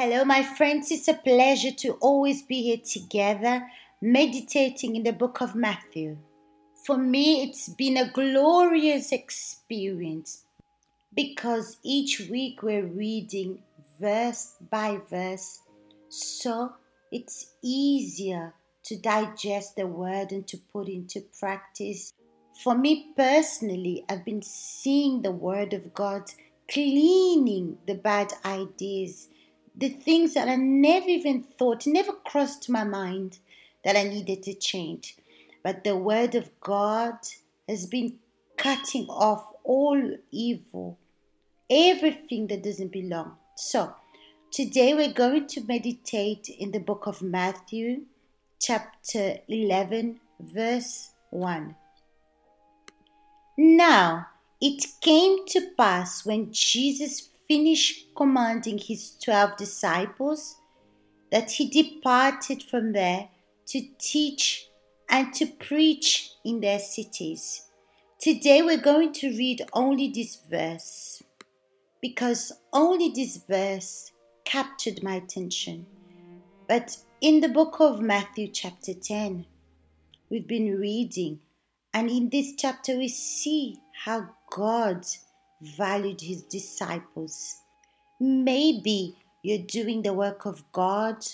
Hello, my friends. It's a pleasure to always be here together, meditating in the book of Matthew. For me, it's been a glorious experience because each week we're reading verse by verse, so it's easier to digest the word and to put into practice. For me personally, I've been seeing the word of God cleaning the bad ideas the things that I never even thought, never crossed my mind that I needed to change. But the Word of God has been cutting off all evil, everything that doesn't belong. So, today we're going to meditate in the book of Matthew, chapter 11, verse 1. Now, it came to pass when Jesus finished commanding his twelve disciples that he departed from there to teach and to preach in their cities. Today we're going to read only this verse because only this verse captured my attention. But in the book of Matthew, chapter 10, we've been reading, and in this chapter, we see how God valued his disciples. Maybe you're doing the work of God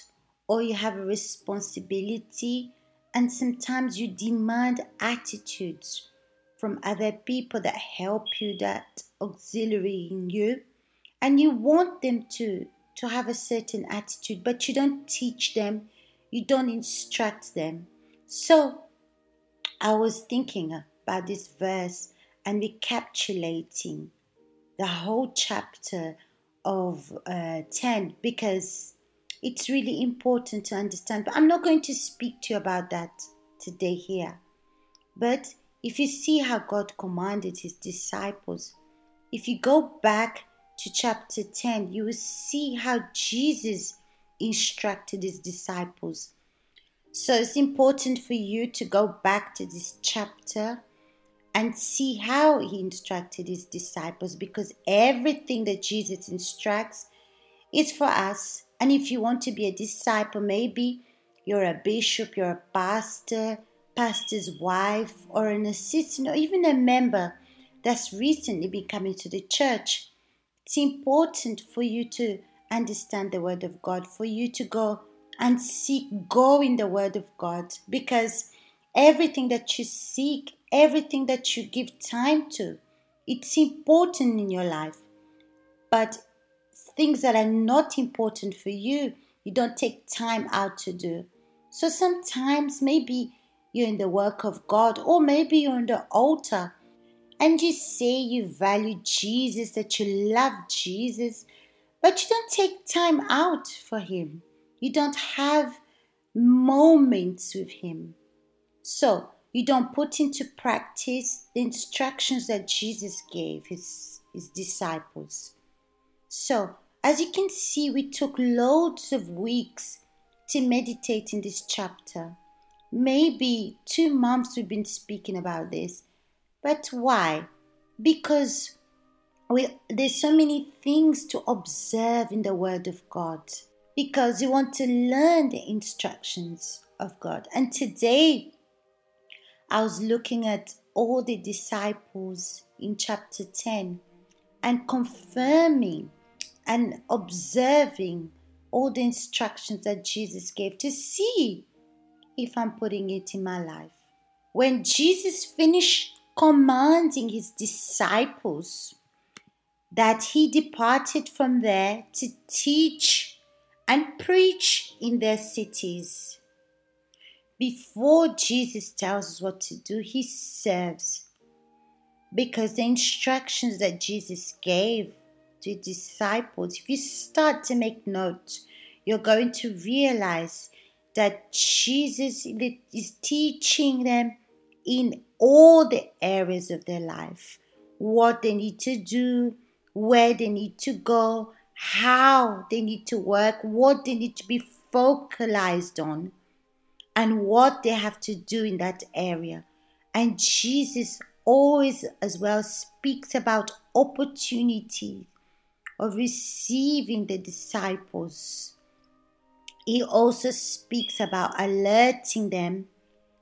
or you have a responsibility, and sometimes you demand attitudes from other people that help you, that auxiliary in you, and you want them to, to have a certain attitude, but you don't teach them, you don't instruct them. So I was thinking about this verse and recapitulating the whole chapter of uh, 10 because it's really important to understand. But I'm not going to speak to you about that today here. But if you see how God commanded his disciples, if you go back to chapter 10, you will see how Jesus instructed his disciples. So it's important for you to go back to this chapter and see how he instructed his disciples because everything that Jesus instructs is for us. And if you want to be a disciple, maybe you're a bishop, you're a pastor, pastor's wife, or an assistant, or even a member that's recently been coming to the church. It's important for you to understand the Word of God, for you to go and seek, go in the Word of God, because everything that you seek everything that you give time to. It's important in your life. But things that are not important for you, you don't take time out to do. So sometimes maybe you're in the work of God, or maybe you're on the altar and you say you value Jesus, that you love Jesus, but you don't take time out for Him. You don't have moments with Him. So you don't put into practice the instructions that Jesus gave his, his disciples. So, as you can see, we took loads of weeks to meditate in this chapter. Maybe two months we've been speaking about this. But why? Because we, there's so many things to observe in the Word of God. Because you want to learn the instructions of God. And today I was looking at all the disciples in chapter 10 and confirming and observing all the instructions that Jesus gave to see if I'm putting it in my life. When Jesus finished commanding his disciples that he departed from there to teach and preach in their cities before Jesus tells us what to do, he serves. Because the instructions that Jesus gave to disciples, if you start to make notes, you're going to realize that Jesus is teaching them in all the areas of their life what they need to do, where they need to go, how they need to work, what they need to be focalized on and what they have to do in that area. And Jesus always, as well, speaks about opportunity of receiving the disciples. He also speaks about alerting them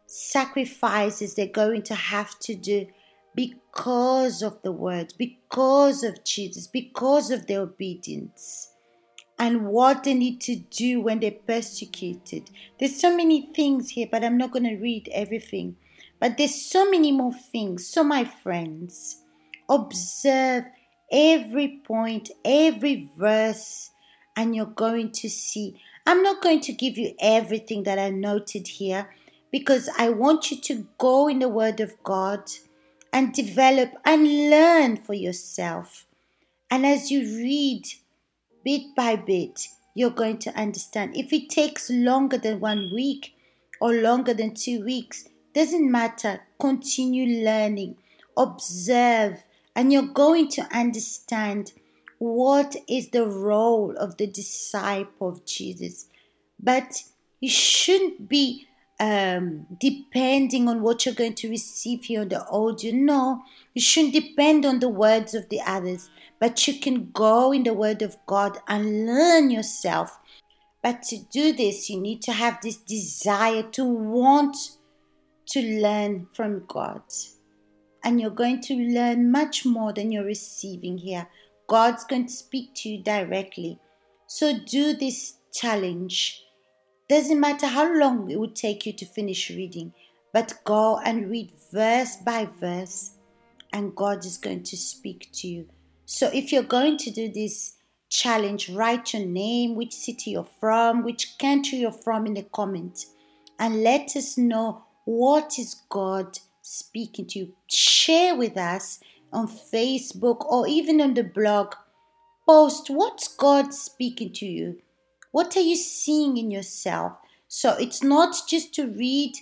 sacrifices they're going to have to do because of the word, because of Jesus, because of their obedience, and what they need to do when they're persecuted. There's so many things here, but I'm not going to read everything. But there's so many more things. So, my friends, observe every point, every verse, and you're going to see. I'm not going to give you everything that I noted here because I want you to go in the Word of God and develop and learn for yourself. And as you read bit by bit, you're going to understand. If it takes longer than one week or longer than two weeks, doesn't matter. Continue learning, observe, and you're going to understand what is the role of the disciple of Jesus. But you shouldn't be um, depending on what you're going to receive here on the audio. No, you shouldn't depend on the words of the others, but you can go in the Word of God and learn yourself. But to do this, you need to have this desire to want to learn from God. And you're going to learn much more than you're receiving here. God's going to speak to you directly. So do this challenge doesn't matter how long it would take you to finish reading, but go and read verse by verse, and God is going to speak to you. So if you're going to do this challenge, write your name, which city you're from, which country you're from in the comments, and let us know what is God speaking to you. Share with us on Facebook or even on the blog. Post what's God speaking to you what are you seeing in yourself? So it's not just to read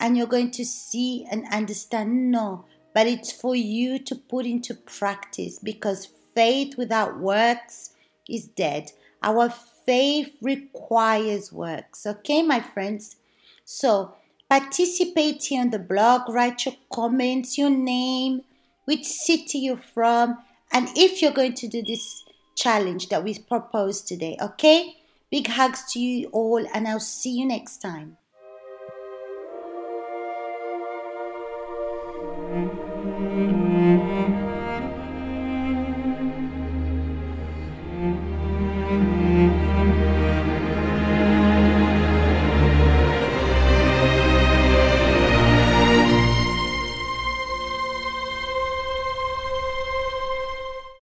and you're going to see and understand. No, but it's for you to put into practice because faith without works is dead. Our faith requires works. Okay, my friends? So participate here on the blog, write your comments, your name, which city you're from, and if you're going to do this challenge that we proposed today, okay? Big hugs to you all, and I'll see you next time.